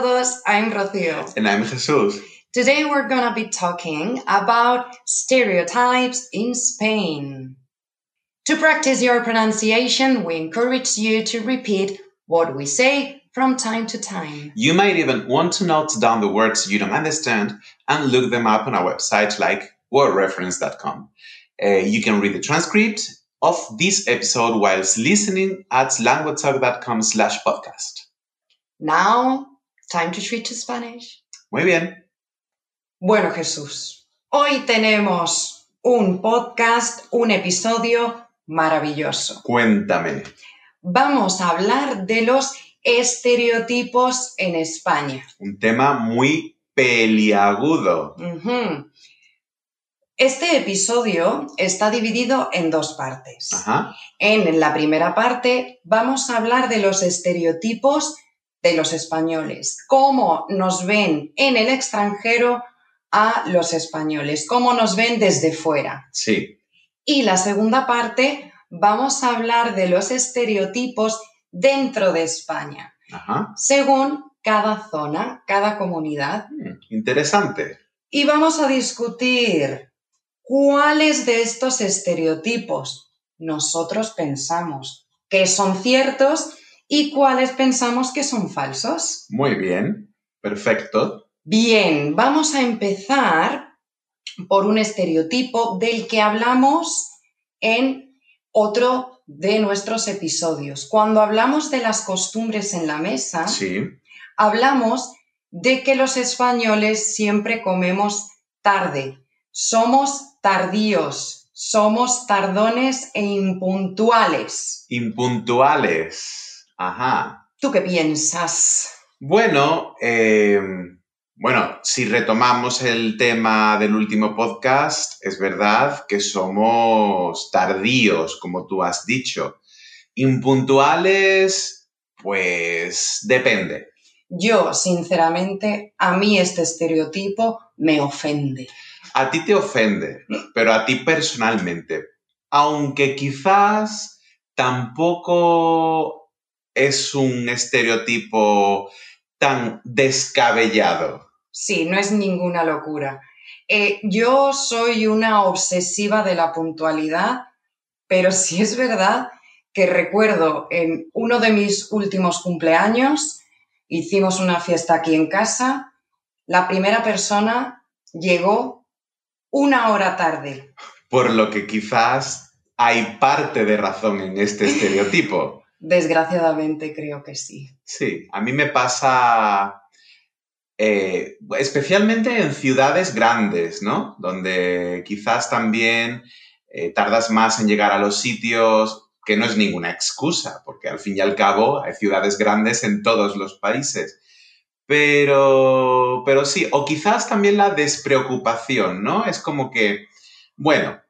todos, I'm Rocío. And I'm Jesus. Today we're gonna be talking about stereotypes in Spain. To practice your pronunciation, we encourage you to repeat what we say from time to time. You might even want to note down the words you don't understand and look them up on our website like wordreference.com. Uh, you can read the transcript of this episode whilst listening at languagetalk.com slash podcast. Now, time to switch to Spanish. Muy bien. Bueno, Jesús, hoy tenemos un podcast, un episodio maravilloso. Cuéntame. Vamos a hablar de los estereotipos en España. Un tema muy peliagudo. Este episodio está dividido en dos partes. Ajá. En la primera parte vamos a hablar de los estereotipos de los españoles, cómo nos ven en el extranjero a los españoles, cómo nos ven desde fuera. Sí. Y la segunda parte vamos a hablar de los estereotipos dentro de España, Ajá. según cada zona, cada comunidad. Hmm, Interesante. Y vamos a discutir cuáles de estos estereotipos nosotros pensamos que son ciertos y cuáles pensamos que son falsos. Muy bien. Perfecto. Bien, vamos a empezar por un estereotipo del que hablamos en otro de nuestros episodios. Cuando hablamos de las costumbres en la mesa, Sí. hablamos de que los españoles siempre comemos tarde. Somos tardíos, somos tardones e impuntuales. Impuntuales. Ajá. ¿Tú qué piensas? Bueno, eh, bueno, si retomamos el tema del último podcast, es verdad que somos tardíos, como tú has dicho. Impuntuales, pues depende. Yo, sinceramente, a mí este estereotipo me ofende. A ti te ofende, pero a ti personalmente. Aunque quizás tampoco es un estereotipo tan descabellado. Sí, no es ninguna locura. Eh, yo soy una obsesiva de la puntualidad, pero sí es verdad que recuerdo en uno de mis últimos cumpleaños, hicimos una fiesta aquí en casa, la primera persona llegó una hora tarde. Por lo que quizás hay parte de razón en este estereotipo. Desgraciadamente creo que sí. Sí, a mí me pasa eh, especialmente en ciudades grandes, ¿no? Donde quizás también eh, tardas más en llegar a los sitios, que no es ninguna excusa, porque al fin y al cabo hay ciudades grandes en todos los países. Pero, pero sí, o quizás también la despreocupación, ¿no? Es como que, bueno,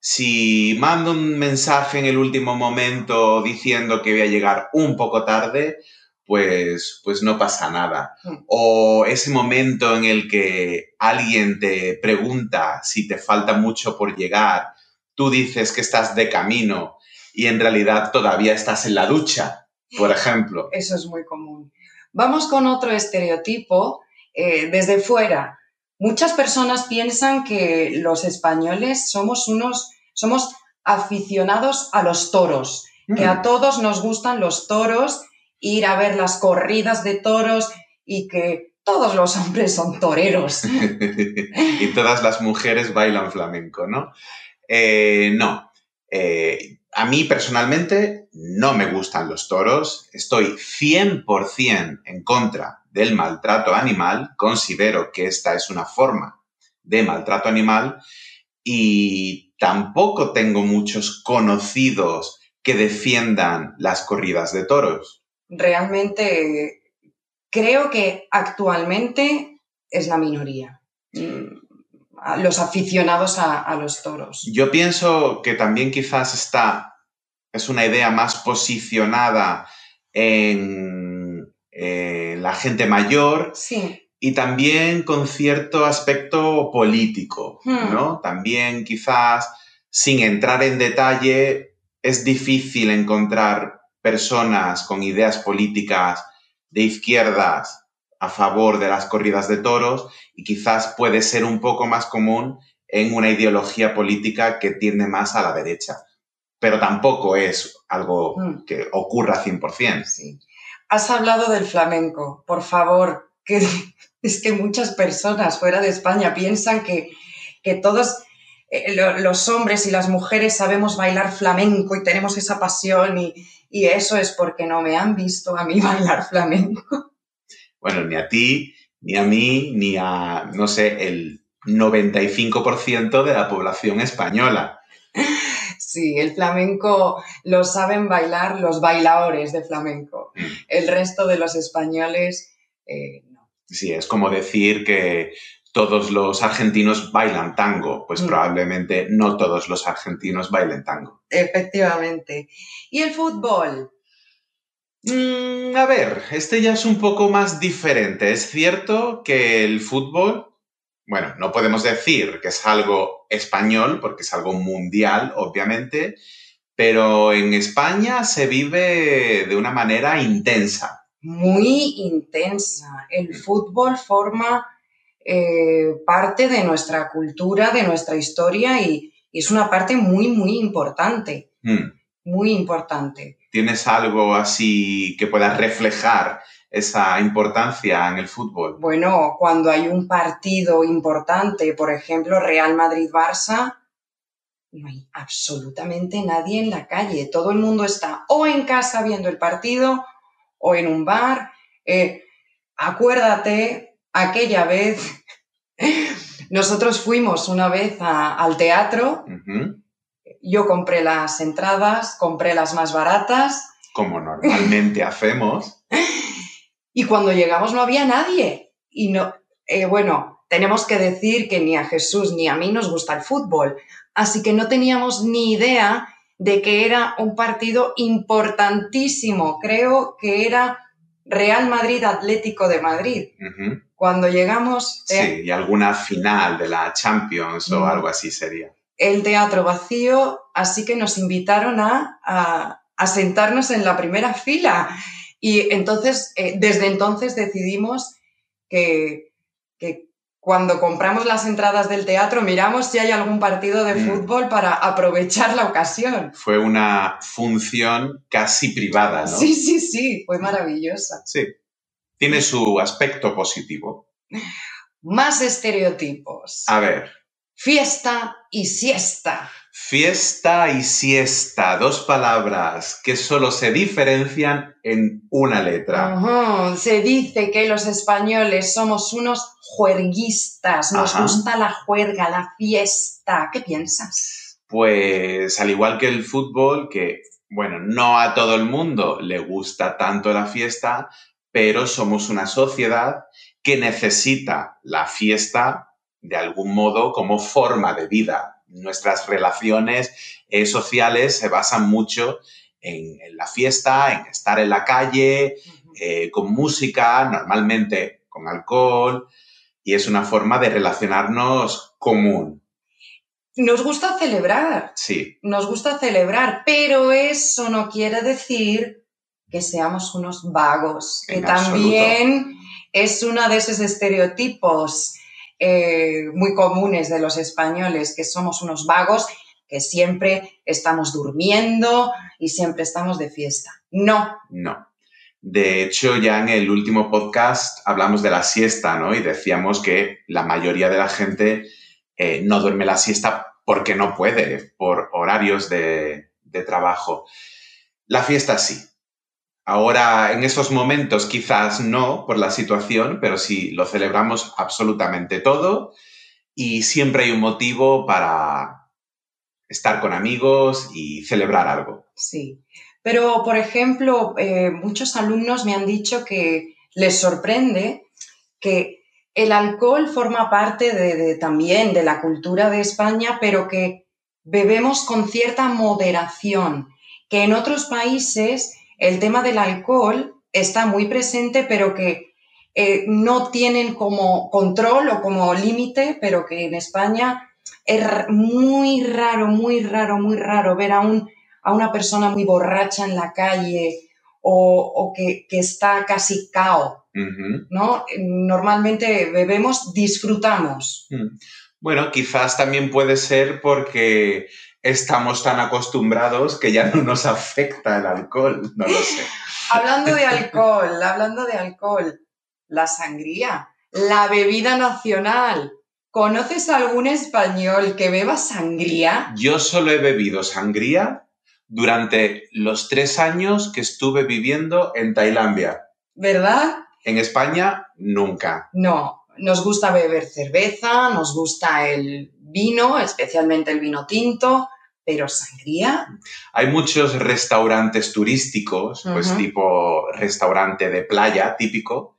si mando un mensaje en el último momento diciendo que voy a llegar un poco tarde, pues, pues no pasa nada. Mm. O ese momento en el que alguien te pregunta si te falta mucho por llegar, tú dices que estás de camino y en realidad todavía estás en la ducha, por ejemplo. Eso es muy común. Vamos con otro estereotipo eh, desde fuera. Muchas personas piensan que los españoles somos unos, somos aficionados a los toros, que a Mm. todos nos gustan los toros, ir a ver las corridas de toros y que todos los hombres son toreros. y todas las mujeres bailan flamenco, ¿no? Eh, no. Eh, a mí personalmente no me gustan los toros. Estoy 100% en contra del maltrato animal. Considero que esta es una forma de maltrato animal y tampoco tengo muchos conocidos que defiendan las corridas de toros. Realmente creo que actualmente es la minoría. Mm, Los aficionados a, a los toros. Yo pienso que también quizás está, es una idea más posicionada en eh, la gente mayor Sí, y también con cierto aspecto político, Hmm. ¿no? También quizás, sin entrar en detalle, es difícil encontrar personas con ideas políticas de izquierdas a favor de las corridas de toros y quizás puede ser un poco más común en una ideología política que tiende más a la derecha. Pero tampoco es algo mm. que ocurra 100%. Sí. Has hablado del flamenco. Por favor, que es que muchas personas fuera de España piensan que, que todos eh, los hombres y las mujeres sabemos bailar flamenco y tenemos esa pasión y, y eso es porque no me han visto a mí bailar flamenco. Bueno, ni a ti, ni a mí, ni a, no sé, el 95% de la población española. Sí, el flamenco lo saben bailar los bailadores de flamenco. El resto de los españoles eh, no. Sí, es como decir que todos los argentinos bailan tango, pues mm. probablemente no todos los argentinos bailen tango. Efectivamente. ¿Y el fútbol? Mm, a ver, este ya es un poco más diferente. Es cierto que el fútbol bueno, no podemos decir que es algo español, porque es algo mundial, obviamente, pero en España se vive de una manera intensa. Muy intensa. El fútbol forma eh, parte de nuestra cultura, de nuestra historia y, es una parte muy, muy importante. Hmm. Muy importante. ¿Tienes algo así que puedas reflejar esa importancia en el fútbol? Bueno, cuando hay un partido importante, por ejemplo, Real Madrid-Barça, no hay absolutamente nadie en la calle. Todo el mundo está o en casa viendo el partido o en un bar. Eh, acuérdate, aquella vez, nosotros fuimos una vez al teatro, yo compré las entradas, compré las más baratas. Como normalmente hacemos. Y cuando llegamos no había nadie. Y no, eh, bueno, tenemos que decir que ni a Jesús ni a mí nos gusta el fútbol. Así que no teníamos ni idea de que era un partido importantísimo. Creo que era Real Madrid Atlético de Madrid. Cuando llegamos... Sí, y alguna final de la Champions o algo así sería. El teatro vacío, así que nos invitaron a, a, a sentarnos en la primera fila. Y entonces, eh, desde entonces decidimos que, cuando compramos las entradas del teatro miramos si hay algún partido de mm. fútbol para aprovechar la ocasión. Fue una función casi privada, ¿no? Sí, sí, sí, fue maravillosa. Sí, tiene su aspecto positivo. Más estereotipos. A ver. Fiesta y siesta. Fiesta y siesta, dos palabras que solo se diferencian en una letra. Se dice que los españoles somos unos juerguistas, nos gusta la juerga, la fiesta. ¿Qué piensas? Pues al igual que el fútbol, que bueno, no a todo el mundo le gusta tanto la fiesta, pero somos una sociedad que necesita la fiesta de algún modo como forma de vida, nuestras relaciones eh, sociales se basan mucho en, la fiesta, en estar en la calle, eh, con música, normalmente con alcohol, y es una forma de relacionarnos común. Nos gusta celebrar. Sí. Nos gusta celebrar, pero eso no quiere decir que seamos unos vagos, que también es uno de esos estereotipos eh, muy comunes de los españoles, que somos unos vagos, que siempre estamos durmiendo y siempre estamos de fiesta. No. No. De hecho, ya en el último podcast hablamos de la siesta, ¿no? Y decíamos que la mayoría de la gente eh, no duerme la siesta porque no puede, por horarios de, de trabajo. La fiesta sí, Ahora, en estos momentos quizás no por la situación, pero sí lo celebramos absolutamente todo y siempre hay un motivo para estar con amigos y celebrar algo. Sí, pero por ejemplo, eh, muchos alumnos me han dicho que les sorprende que el alcohol forma parte de, también de la cultura de España, pero que bebemos con cierta moderación, que en otros países el tema del alcohol está muy presente, pero que eh, no tienen como control o como límite, pero que en España es muy raro, muy raro, muy raro ver a, un, a una persona muy borracha en la calle o, que, está casi cao. ¿no? Normalmente bebemos, disfrutamos. Mm. Bueno, quizás también puede ser porque estamos tan acostumbrados que ya no nos afecta el alcohol, no lo sé. Hablando de alcohol, hablando de alcohol, la sangría, la bebida nacional. ¿Conoces algún español que beba sangría? Yo solo he bebido sangría durante los tres años que estuve viviendo en Tailandia. ¿Verdad? En España, nunca. No, nos gusta beber cerveza, nos gusta el vino, especialmente el vino tinto, pero sangría, Hay muchos restaurantes turísticos, pues tipo restaurante de playa típico,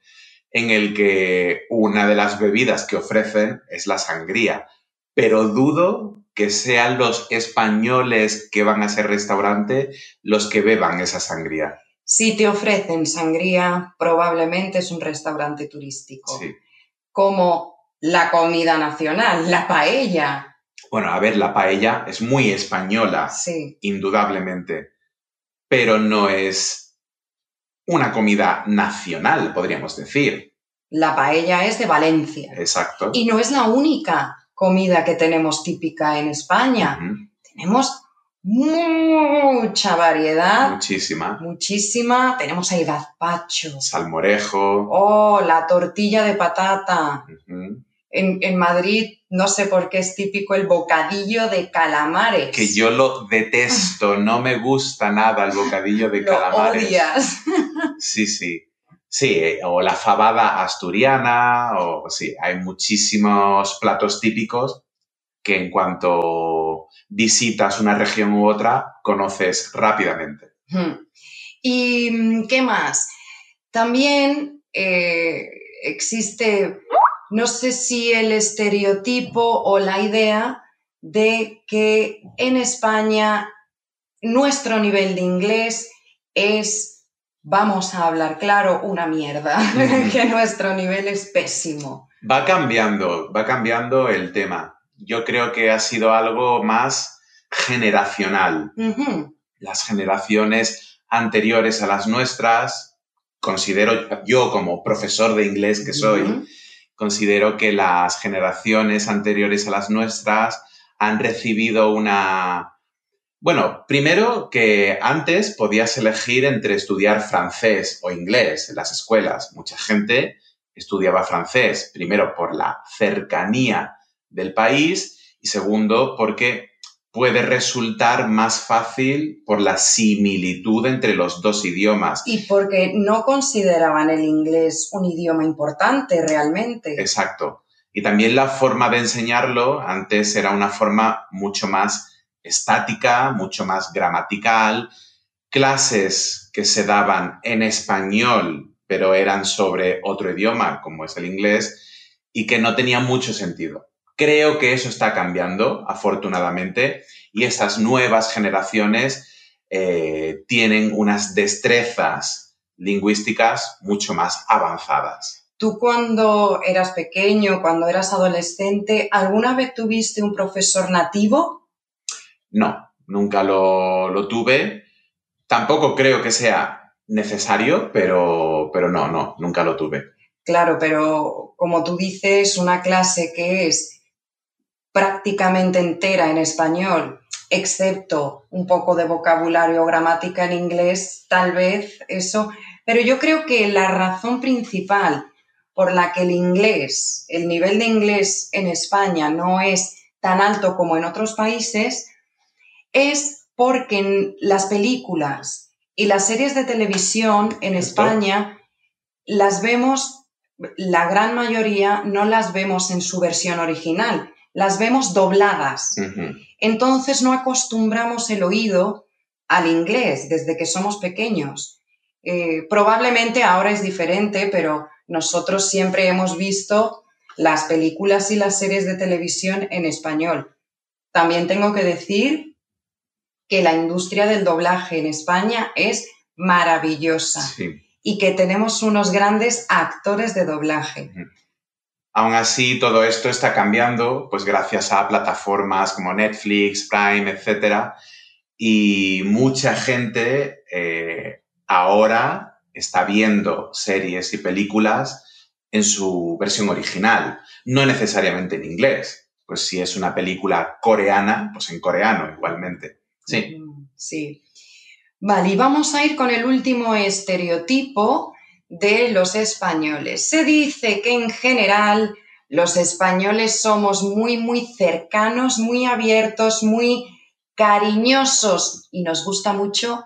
en el que una de las bebidas que ofrecen es la sangría. Pero dudo que sean los españoles que van a ese restaurante los que beban esa sangría. si te ofrecen sangría, probablemente es un restaurante turístico. Sí. Como la comida nacional, la paella. Bueno, a ver, la paella es muy española, Sí, indudablemente, pero no es una comida nacional, podríamos decir. la paella es de Valencia. Exacto. Y no es la única comida que tenemos típica en España. Tenemos mucha variedad, Muchísima. muchísima. Tenemos el gazpacho. Salmorejo. Oh, la tortilla de patata. En, en Madrid, no sé por qué es típico el bocadillo de calamares. Que yo lo detesto, no me gusta nada el bocadillo de Lo calamares. odias. Sí, sí. Sí, eh, o la fabada asturiana, o sí, hay muchísimos platos típicos que en cuanto visitas una región u otra, conoces rápidamente. ¿Y mm, qué más? También eh, existe, no sé si el estereotipo o la idea de que en España nuestro nivel de inglés es, vamos a hablar claro, una mierda, que nuestro nivel es pésimo. Va cambiando, va cambiando el tema. Yo creo que ha sido algo más generacional. Las generaciones anteriores a las nuestras, considero yo como profesor de inglés que soy. Considero que las generaciones anteriores a las nuestras han recibido una... Bueno, primero que antes podías elegir entre estudiar francés o inglés en las escuelas. Mucha gente estudiaba francés, primero por la cercanía del país y segundo porque puede resultar más fácil por la similitud entre los dos idiomas. Y porque no consideraban el inglés un idioma importante realmente. Exacto. Y también la forma de enseñarlo antes era una forma mucho más estática, mucho más gramatical. Clases que se daban en español, pero eran sobre otro idioma, como es el inglés, y que no tenía mucho sentido. Creo que eso está cambiando, afortunadamente, y estas nuevas generaciones eh, tienen unas destrezas lingüísticas mucho más avanzadas. Tú cuando eras pequeño, cuando eras adolescente, ¿alguna vez tuviste un profesor nativo? No, nunca lo, lo tuve. Tampoco creo que sea necesario, pero, pero no, no, nunca lo tuve. Claro, pero como tú dices, una clase que es prácticamente entera en español, excepto un poco de vocabulario o gramática en inglés, tal vez eso. Pero yo creo que la razón principal por la que el inglés, el nivel de inglés en España no es tan alto como en otros países, es porque en las películas y las series de televisión en. España las vemos, la gran mayoría no las vemos en su versión original, las vemos dobladas. Entonces no acostumbramos el oído al inglés desde que somos pequeños. Eh, probablemente ahora es diferente, pero nosotros siempre hemos visto las películas y las series de televisión en español. También tengo que decir que la industria del doblaje en España es maravillosa Sí. y que tenemos unos grandes actores de doblaje. Aún así, todo esto está cambiando, pues gracias a plataformas como Netflix, Prime, etcétera, y mucha gente eh, ahora está viendo series y películas en su versión original, no necesariamente en inglés. Pues si es una película coreana, pues en coreano igualmente. Sí. Sí. Vale, y vamos a ir con el último estereotipo de los españoles. Se dice que en general los españoles somos muy, muy cercanos, muy abiertos, muy cariñosos y nos gusta mucho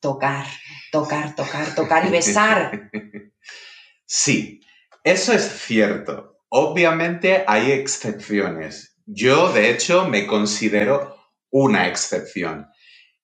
tocar, tocar, tocar, tocar y besar. Sí, eso es cierto. Obviamente hay excepciones. Yo, de hecho, me considero una excepción.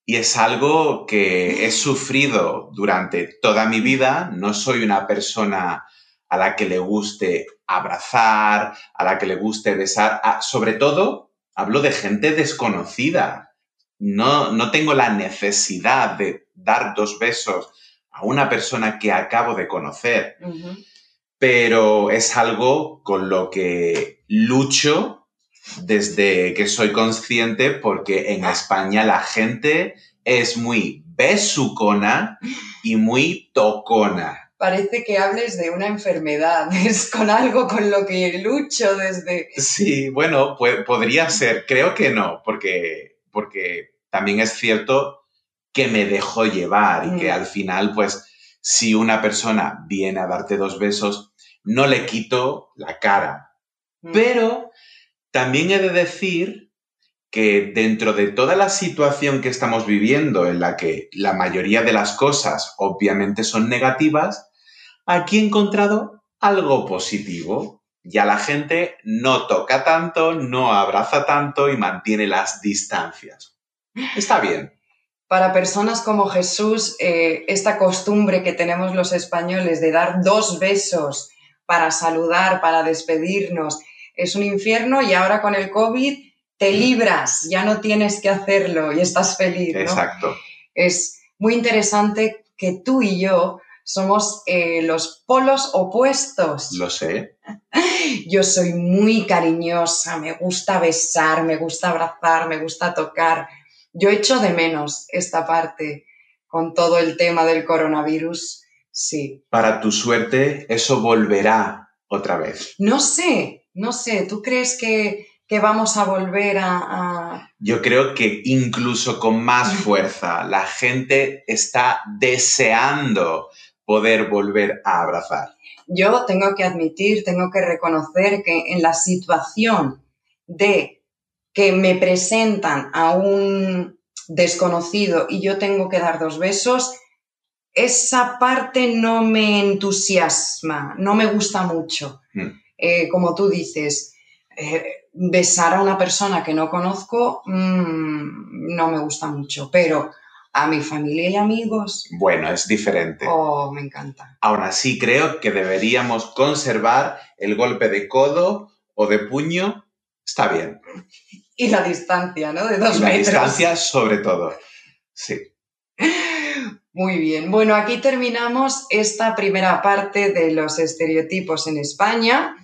Y es algo que he sufrido durante toda mi vida. No soy una persona a la que le guste abrazar, a la que le guste besar. Ah, sobre todo, hablo de gente desconocida. No, no tengo la necesidad de dar dos besos a una persona que acabo de conocer. Pero es algo con lo que lucho desde que soy consciente porque en España la gente es muy besucona y muy tocona parece que hables de una enfermedad, es con algo con lo que lucho desde... Sí, bueno, podría ser, creo que no, porque, porque también es cierto que me dejo llevar y que mm. al final, pues, si una persona viene a darte dos besos, no le quito la cara. Mm. Pero también he de decir que dentro de toda la situación que estamos viviendo, en la que la mayoría de las cosas obviamente son negativas, aquí he encontrado algo positivo. Ya la gente no toca tanto, no abraza tanto y mantiene las distancias. Está bien. Para personas como Jesús, eh, esta costumbre que tenemos los españoles de dar dos besos para saludar, para despedirnos, es un infierno y ahora con el COVID te libras, ya no tienes que hacerlo y estás feliz. Exacto. Es muy interesante que tú y yo somos eh, los polos opuestos. Lo sé. Yo soy muy cariñosa, me gusta besar, me gusta abrazar, me gusta tocar. Yo echo de menos esta parte con todo el tema del coronavirus. Sí. Para tu suerte, eso volverá otra vez. No sé, no sé. ¿Tú crees que, vamos a volver a, Yo creo que incluso con más fuerza. La gente está deseando poder volver a abrazar. Yo tengo que admitir, tengo que reconocer que en la situación de que me presentan a un desconocido y yo tengo que dar dos besos, esa parte no me entusiasma, no me gusta mucho. Hmm. Eh, como tú dices, eh, besar a una persona que no conozco mm, no me gusta mucho, pero a mi familia y amigos. Bueno, es diferente. Oh, me encanta. Aún así, creo que deberíamos conservar el golpe de codo o de puño. Está bien. Y la distancia, ¿no? De dos y la distancia, sobre todo. Sí. Muy bien. Bueno, aquí terminamos esta primera parte de los estereotipos en España,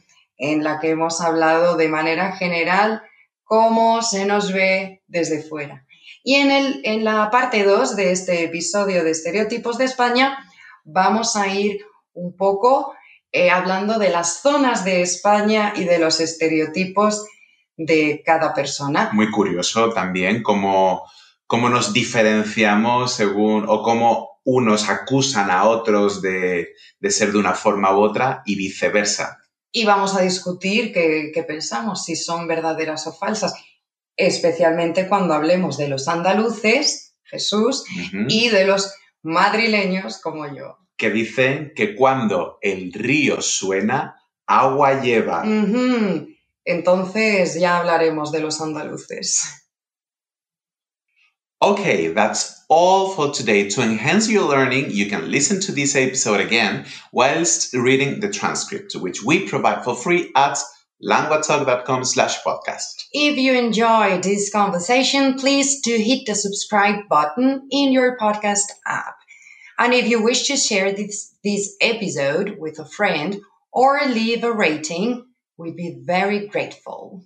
en la que hemos hablado de manera general cómo se nos ve desde fuera. Y en, el, en la parte 2 de este episodio de Estereotipos de España vamos a ir un poco eh, hablando de las zonas de España y de los estereotipos de cada persona. Muy curioso también cómo, cómo nos diferenciamos según o cómo unos acusan a otros de, de, ser de una forma u otra y viceversa. Y vamos a discutir qué, qué pensamos, si son verdaderas o falsas especialmente cuando hablemos de los andaluces, Jesús, y de los madrileños como yo. Que dicen que cuando el río suena, agua lleva. Entonces ya hablaremos de los andaluces. Okay, that's all for today. To enhance your learning, you can listen to this episode again whilst reading the transcript, which we provide for free at languatalk.com slash podcast. If you enjoyed this conversation, please do hit the subscribe button in your podcast app. And if you wish to share this, this episode with a friend or leave a rating, we'd be very grateful.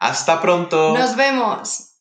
Hasta pronto. Nos vemos.